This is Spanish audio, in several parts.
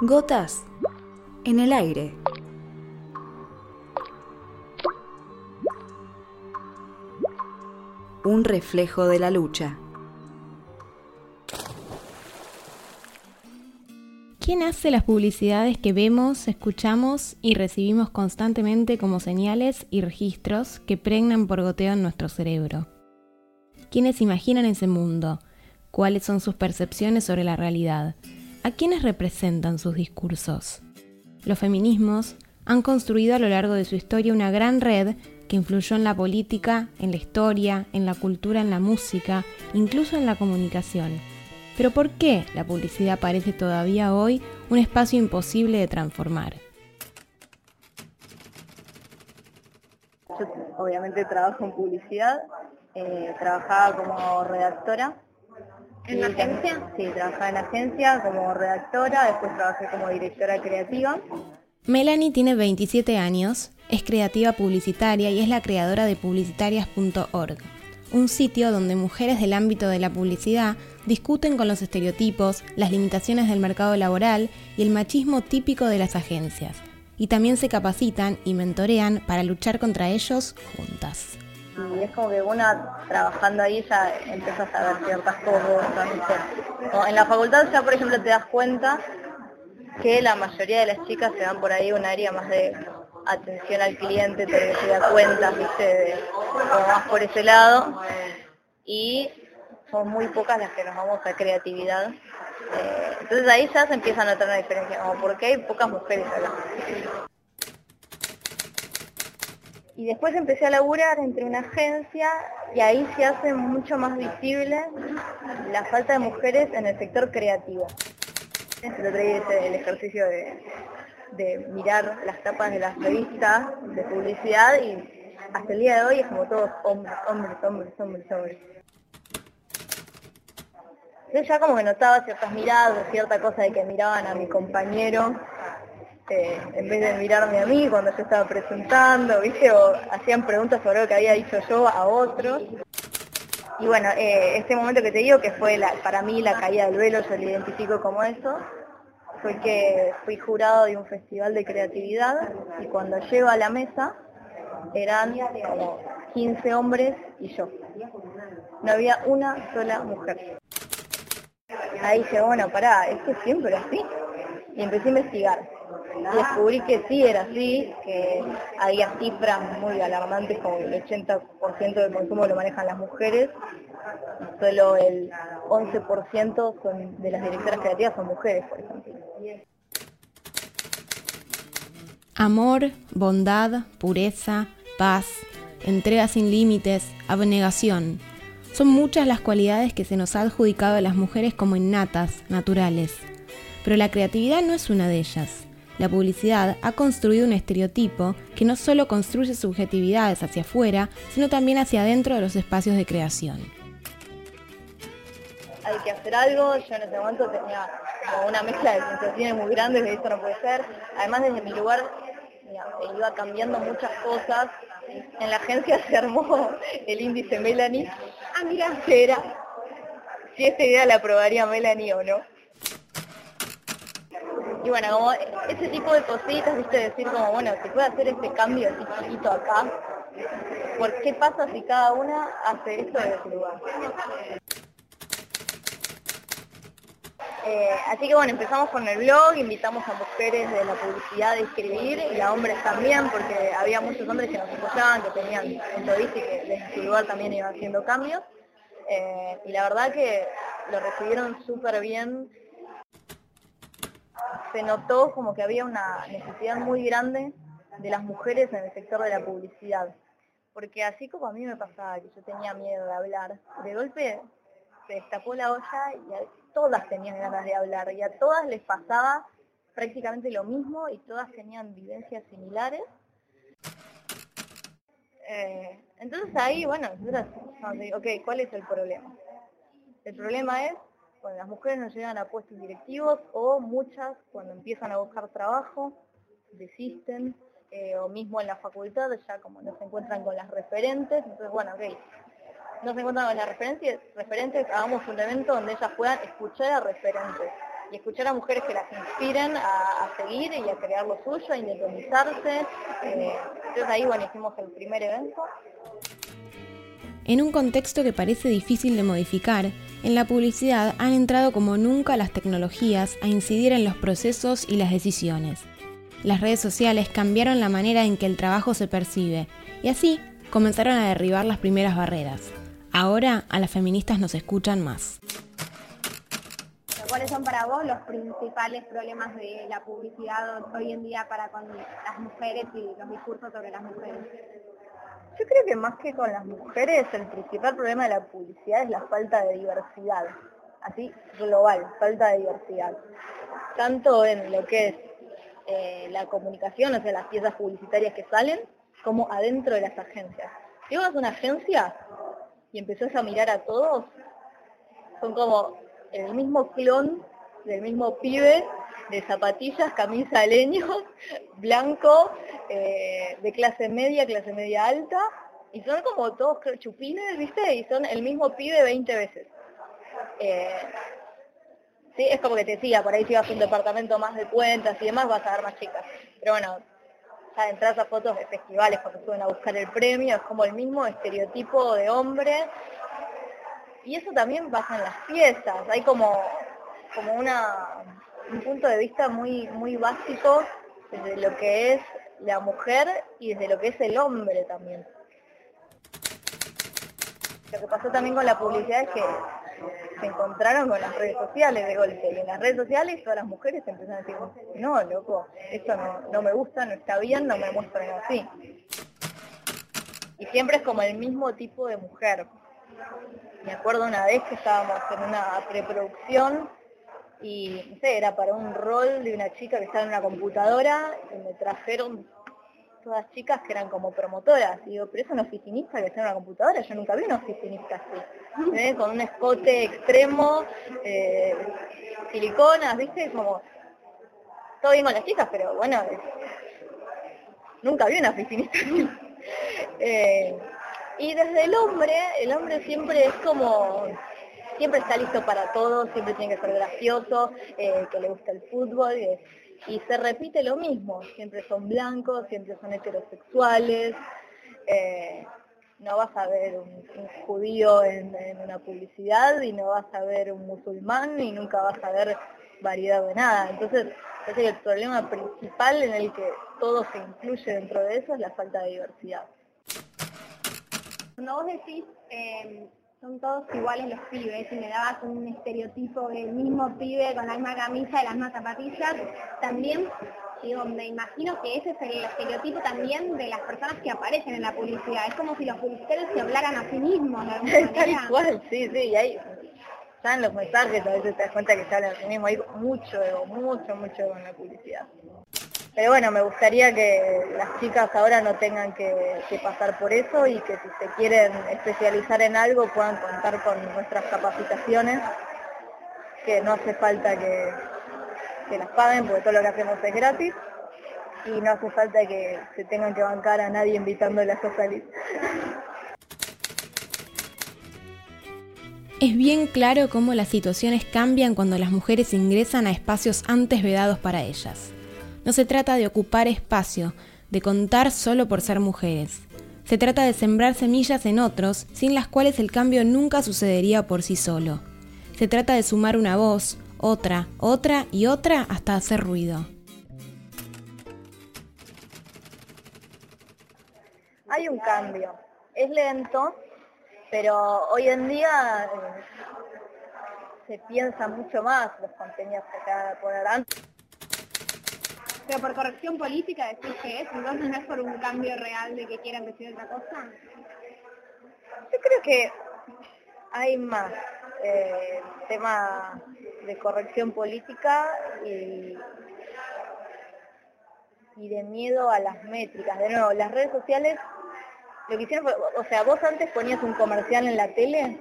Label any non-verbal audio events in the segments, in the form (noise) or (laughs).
Gotas en el aire. Un reflejo de la lucha. ¿Quién hace las publicidades que vemos, escuchamos y recibimos constantemente como señales y registros que pregnan por goteo en nuestro cerebro? ¿Quiénes imaginan ese mundo? ¿Cuáles son sus percepciones sobre la realidad? ¿A quiénes representan sus discursos? Los feminismos han construido a lo largo de su historia una gran red que influyó en la política, en la historia, en la cultura, en la música, incluso en la comunicación. Pero ¿por qué la publicidad parece todavía hoy un espacio imposible de transformar? Yo obviamente trabajo en publicidad, eh, trabajaba como redactora ¿En la agencia? Sí, trabajaba en agencia como redactora, después trabajé como directora creativa. Melanie tiene 27 años, es creativa publicitaria y es la creadora de publicitarias.org, un sitio donde mujeres del ámbito de la publicidad discuten con los estereotipos, las limitaciones del mercado laboral y el machismo típico de las agencias, y también se capacitan y mentorean para luchar contra ellos juntas es como que una trabajando ahí ya empieza a saber ciertas cosas. en la facultad ya por ejemplo te das cuenta que la mayoría de las chicas se dan por ahí un área más de atención al cliente, te se da cuenta, viste, de, más por ese lado. Y son muy pocas las que nos vamos a creatividad. Eh, entonces ahí ya se empieza a notar una diferencia, como porque hay pocas mujeres acá. Y después empecé a laburar entre una agencia y ahí se hace mucho más visible la falta de mujeres en el sector creativo. El otro día el ejercicio de, mirar las tapas de las revistas de publicidad y hasta el día de hoy es como todos hombres, hombres, hombres, hombres, hombres. Yo ya como que notaba ciertas miradas, cierta cosa de que miraban a mi compañero en vez de mirarme a mí cuando yo estaba presentando, ¿viste? O hacían preguntas sobre lo que había dicho yo a otros. Y bueno, eh, este momento que te digo que fue para mí la caída del velo, yo lo identifico como eso, fue que fui jurado de un festival de creatividad y cuando llego a la mesa eran como 15 hombres y yo. No había una sola mujer. Ahí dije, bueno, pará, esto es siempre así. Y empecé a investigar descubrí que sí era así, que había cifras muy alarmantes como el 80% del consumo lo manejan las mujeres, solo el 11% son, de las directoras creativas son mujeres, por ejemplo. Amor, bondad, pureza, paz, entrega sin límites, abnegación. Son muchas las cualidades que se nos ha adjudicado a las mujeres como innatas, naturales. Pero la creatividad no es una de ellas. La publicidad ha construido un estereotipo que no solo construye subjetividades hacia afuera, sino también hacia adentro de los espacios de creación. Hay que hacer algo, yo en ese momento tenía como una mezcla de sensaciones muy grandes de esto no puede ser. Además desde mi lugar iba cambiando muchas cosas. En la agencia se armó el índice Melanie. Ah, mira, era si esta idea la aprobaría Melanie o no. Y bueno, como ese tipo de cositas, viste, decir como, bueno, se puede hacer este cambio así chiquito acá, ¿por qué pasa si cada una hace esto desde su lugar? Eh, así que bueno, empezamos con el blog, invitamos a mujeres de la publicidad a escribir y a hombres también, porque había muchos hombres que nos escuchaban, que tenían punto de y que desde su lugar también iban haciendo cambios. Eh, y la verdad que lo recibieron súper bien se notó como que había una necesidad muy grande de las mujeres en el sector de la publicidad. Porque así como a mí me pasaba que yo tenía miedo de hablar, de golpe se destapó la olla y todas tenían ganas de hablar y a todas les pasaba prácticamente lo mismo y todas tenían vivencias similares. Eh, entonces ahí, bueno, nosotros, ok, ¿cuál es el problema? El problema es cuando las mujeres no llegan a puestos directivos o muchas cuando empiezan a buscar trabajo desisten eh, o mismo en la facultad ya como no se encuentran con las referentes, entonces bueno, ok, no se encuentran con las referencias, referentes, hagamos un evento donde ellas puedan escuchar a referentes y escuchar a mujeres que las inspiren a, seguir y a crear lo suyo, a independizarse. Eh, entonces ahí, bueno, hicimos el primer evento. En un contexto que parece difícil de modificar, en la publicidad han entrado como nunca las tecnologías a incidir en los procesos y las decisiones. Las redes sociales cambiaron la manera en que el trabajo se percibe y así comenzaron a derribar las primeras barreras. Ahora a las feministas nos escuchan más. ¿Cuáles son para vos los principales problemas de la publicidad hoy en día para con las mujeres y los discursos sobre las mujeres? Yo creo que más que con las mujeres, el principal problema de la publicidad es la falta de diversidad, así global, falta de diversidad. Tanto en lo que es eh, la comunicación, o sea, las piezas publicitarias que salen, como adentro de las agencias. Si vas a una agencia y empezás a mirar a todos, son como el mismo clon del mismo pibe de zapatillas, camisa de leño, (laughs) blanco, eh, de clase media, clase media alta, y son como todos chupines, ¿viste? Y son el mismo pibe 20 veces. Eh, sí, es como que te decía, por ahí si vas a un departamento más de cuentas y demás, vas a ver más chicas. Pero bueno, ya entras a fotos de festivales cuando suben a buscar el premio, es como el mismo estereotipo de hombre. Y eso también pasa en las fiestas, hay como, como una, un punto de vista muy, muy básico desde lo que es la mujer y desde lo que es el hombre también. Lo que pasó también con la publicidad es que se encontraron con las redes sociales de golpe. Y en las redes sociales todas las mujeres empezaron a decir, no, loco, esto no, no me gusta, no está bien, no me muestran así. Y siempre es como el mismo tipo de mujer. Me acuerdo una vez que estábamos en una preproducción y no sé, era para un rol de una chica que estaba en una computadora y me trajeron todas chicas que eran como promotoras. Y digo, pero es una oficinista que está en una computadora, yo nunca vi una oficinista así. ¿eh? Con un escote extremo, eh, siliconas, ¿viste? Como, todo bien con las chicas, pero bueno, nunca vi una oficinista así. (laughs) Eh, y desde el hombre, el hombre siempre es como siempre está listo para todo, siempre tiene que ser gracioso, que le gusta el fútbol, y se repite lo mismo, siempre son blancos, siempre son heterosexuales, eh, no vas a ver un, judío en, una publicidad y no vas a ver un musulmán y nunca vas a ver variedad de nada. Entonces, que el problema principal en el que todo se incluye dentro de eso es la falta de diversidad. Cuando vos decís eh, son todos iguales los pibes y me dabas un estereotipo del mismo pibe con la misma camisa y las mismas zapatillas, también digo, me imagino que ese es el estereotipo también de las personas que aparecen en la publicidad. Es como si los publicitarios se hablaran a sí mismos. (laughs) Tal cual, sí, sí, y ahí ya en los mensajes a veces te das cuenta que se hablan a sí mismos, hay mucho ego, mucho, mucho ego en la publicidad. Pero bueno, me gustaría que las chicas ahora no tengan que, pasar por eso y que si se quieren especializar en algo puedan contar con nuestras capacitaciones, que no hace falta que, las paguen porque todo lo que hacemos es gratis y no hace falta que se tengan que bancar a nadie invitándolas a salir. Es bien claro cómo las situaciones cambian cuando las mujeres ingresan a espacios antes vedados para ellas. No se trata de ocupar espacio, de contar solo por ser mujeres. Se trata de sembrar semillas en otros, sin las cuales el cambio nunca sucedería por sí solo. Se trata de sumar una voz, otra, otra y otra hasta hacer ruido. Hay un cambio. Es lento, pero hoy en día eh, se piensa mucho más los contenidos que se van a poner antes. Pero por corrección política decís que es, entonces no es por un cambio real de que quieran decir otra cosa. Yo creo que hay más eh, tema de corrección política y, y de miedo a las métricas. De nuevo, las redes sociales, lo que hicieron fue, o sea, vos antes ponías un comercial en la tele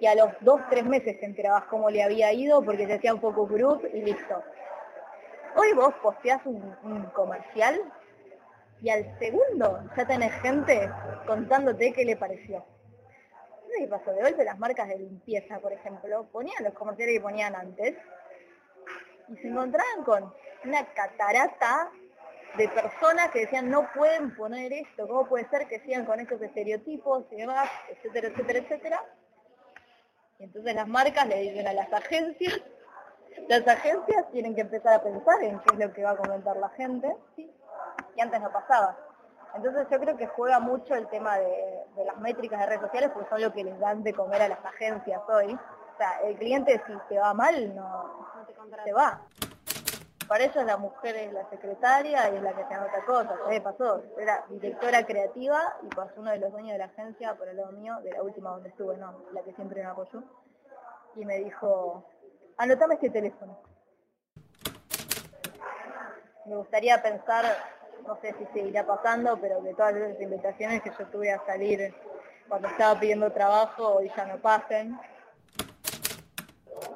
y a los dos, tres meses te enterabas cómo le había ido porque se hacía un focus group y listo. Hoy vos posteás un, comercial y al segundo ya tenés gente contándote qué le pareció. ¿Qué pasó? De golpe las marcas de limpieza, por ejemplo, ponían los comerciales que ponían antes y se encontraban con una catarata de personas que decían no pueden poner esto, cómo puede ser que sigan con estos estereotipos y demás, etcétera, etcétera, etcétera. Y entonces las marcas le dicen a las agencias, las agencias tienen que empezar a pensar en qué es lo que va a comentar la gente, y antes no pasaba. Entonces yo creo que juega mucho el tema de, las métricas de redes sociales porque son lo que les dan de comer a las agencias hoy. O sea, el cliente si te va mal no, no te, te va. Para eso la mujer es la secretaria y es la que se anota cosas. ¿Qué pasó? Era directora creativa y pasó uno de los dueños de la agencia por el lado mío, de la última donde estuve, no, la que siempre me apoyó. Y me dijo, anotame este teléfono. Me gustaría pensar, no sé si seguirá pasando, pero que todas esas invitaciones que yo tuve a salir cuando estaba pidiendo trabajo hoy ya no pasen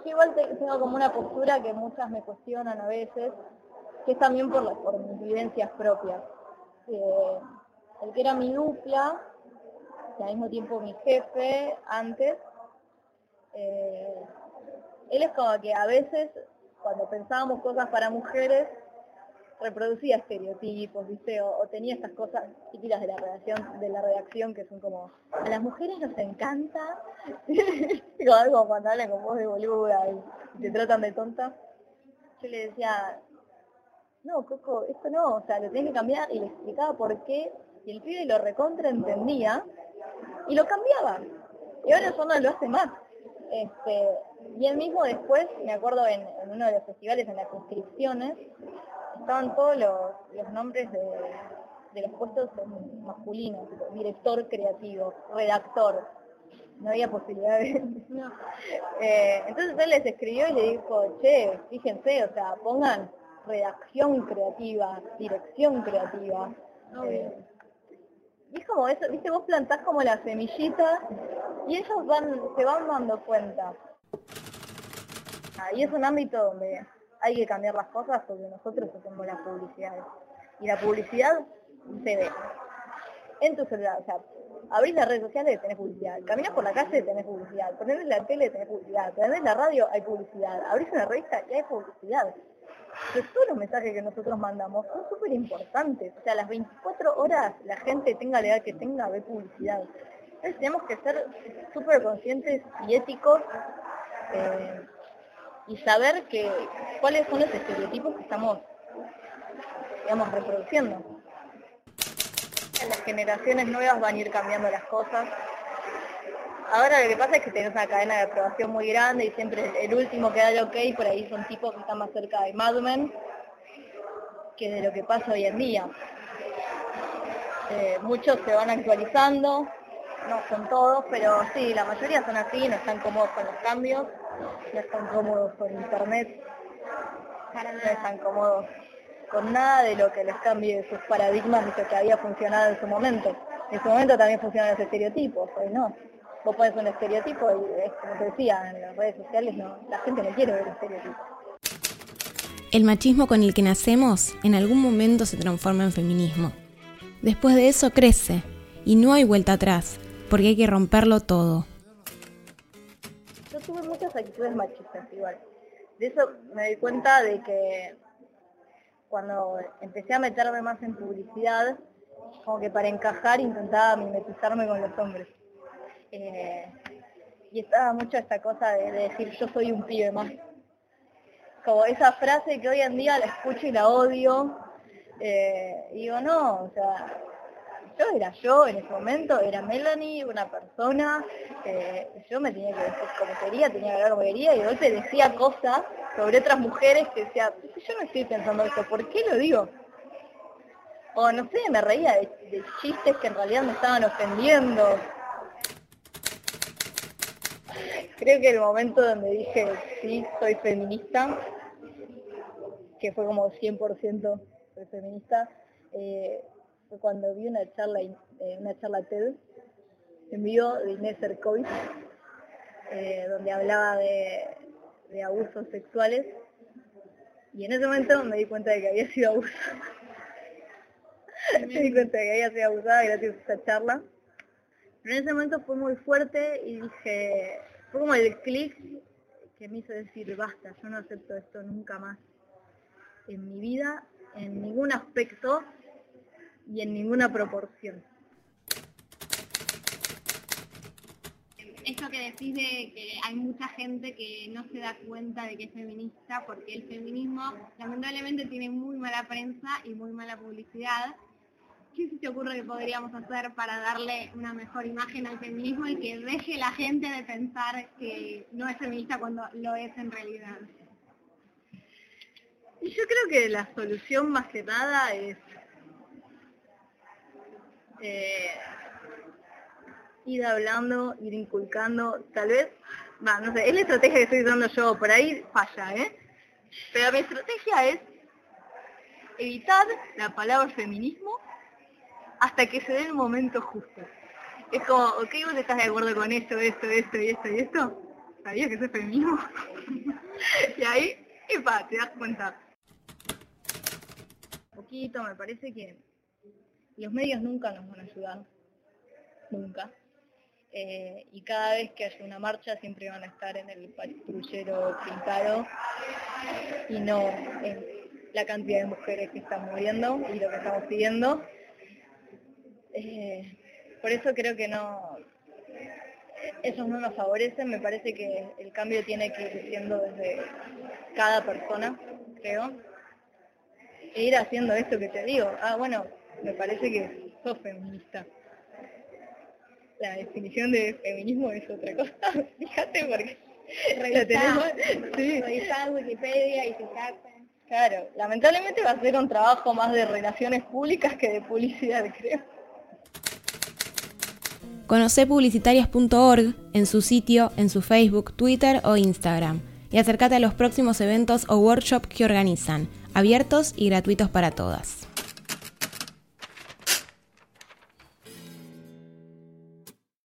yo igual tengo como una postura que muchas me cuestionan a veces, que es también por, las, mis vivencias propias. Eh, el que era mi dupla, y al mismo tiempo mi jefe antes, eh, él es como que a veces cuando pensábamos cosas para mujeres, reproducía estereotipos, ¿viste? O, tenía estas cosas típicas de la redacción, de la redacción que son como, a las mujeres nos encanta, (laughs) como algo cuando hablan con voz de boluda y te tratan de tonta. Yo le decía, no, Coco, esto no, o sea, lo tenés que cambiar y le explicaba por qué, y el pibe lo recontra entendía y lo cambiaba. Y ahora eso no lo hace más. Este, y él mismo después, me acuerdo en, en uno de los festivales, en las inscripciones, estaban todos los, los nombres de, de, los puestos masculinos, director creativo, redactor. No había posibilidad de... (laughs) No. Eh, entonces él les escribió y le dijo, che, fíjense, o sea, pongan redacción creativa, dirección creativa. Eh, y es como eso, viste, vos plantás como la semillita y ellos van, se van dando cuenta. Ah, y es un ámbito donde hay que cambiar las cosas porque nosotros hacemos las publicidades. Y la publicidad se ve en tu celular. O sea, abrís las redes sociales, tenés publicidad. Caminas por la calle, tenés publicidad. Ponés la tele, tenés publicidad. Ponés la radio, hay publicidad. Abrís una revista y hay publicidad. Pero todos los mensajes que nosotros mandamos son súper importantes. O sea, las 24 horas la gente tenga la edad que tenga, ve publicidad. Entonces tenemos que ser súper conscientes y éticos y saber que cuáles son los estereotipos que estamos, digamos, reproduciendo. Las generaciones nuevas van a ir cambiando las cosas. Ahora lo que pasa es que tenés una cadena de aprobación muy grande y siempre el último que da el ok, por ahí son tipos que están más cerca de Mad Men que de lo que pasa hoy en día. Eh, muchos se van actualizando, no son todos, pero sí, la mayoría son así, no están cómodos con los cambios no están cómodos con internet, no están cómodos con nada de lo que les cambie sus paradigmas de lo que había funcionado en su momento. En su momento también funcionan los estereotipos, hoy no. Vos pones un estereotipo y es como te decía, en las redes sociales no, la gente no quiere ver estereotipos. El machismo con el que nacemos en algún momento se transforma en feminismo. Después de eso crece y no hay vuelta atrás, porque hay que romperlo todo tuve muchas actitudes machistas igual. De eso me di cuenta de que cuando empecé a meterme más en publicidad, como que para encajar intentaba mimetizarme con los hombres. Eh, y estaba mucho esta cosa de, de, decir yo soy un pibe más. Como esa frase que hoy en día la escucho y la odio. Eh, digo, no, o sea, yo era yo en ese momento, era Melanie, una persona, eh, yo me tenía que decir como quería, tenía que hablar como quería, y de golpe decía cosas sobre otras mujeres que decía, yo no estoy pensando esto, ¿por qué lo digo? O no sé, me reía de, de chistes que en realidad me estaban ofendiendo. Creo que el momento donde dije, sí, soy feminista, que fue como 100% soy feminista, eh, fue cuando vi una charla, eh, una charla TED en vivo de Inés Erkovich, eh, donde hablaba de, de, abusos sexuales y en ese momento me di cuenta de que había sido abusada. (laughs) me di cuenta de que había sido abusada gracias a esa charla. Pero en ese momento fue muy fuerte y dije, fue como el clic que me hizo decir, basta, yo no acepto esto nunca más en mi vida, en ningún aspecto y en ninguna proporción. Esto que decís de que hay mucha gente que no se da cuenta de que es feminista porque el feminismo lamentablemente tiene muy mala prensa y muy mala publicidad. ¿Qué se te ocurre que podríamos hacer para darle una mejor imagen al feminismo y que deje la gente de pensar que no es feminista cuando lo es en realidad? Yo creo que la solución más que nada es eh, ir hablando, ir inculcando, tal vez, va, no sé, es la estrategia que estoy usando yo, por ahí falla, ¿eh? Pero mi estrategia es evitar la palabra feminismo hasta que se dé el momento justo. Es como, ok, vos estás de acuerdo con esto, esto, esto y esto y esto. ¿Sabías que es feminismo? (laughs) y ahí, epa, te das cuenta. Un poquito, me parece que los medios nunca nos van a ayudar. Nunca. Eh, y cada vez que haya una marcha siempre van a estar en el patrullero pintado y no en la cantidad de mujeres que están muriendo y lo que estamos pidiendo. Eh, por eso creo que no, esos no nos favorecen, me parece que el cambio tiene que ir siendo desde cada persona, creo. E ir haciendo esto que te digo. Ah, bueno, me parece que sos feminista. La definición de feminismo es otra cosa, (laughs) fíjate porque la tenemos, sí. Revisar Wikipedia y fijarte. Claro, lamentablemente va a ser un trabajo más de relaciones públicas que de publicidad, creo. Conoce publicitarias.org en su sitio, en su Facebook, Twitter o Instagram y acércate a los próximos eventos o workshops que organizan, abiertos y gratuitos para todas.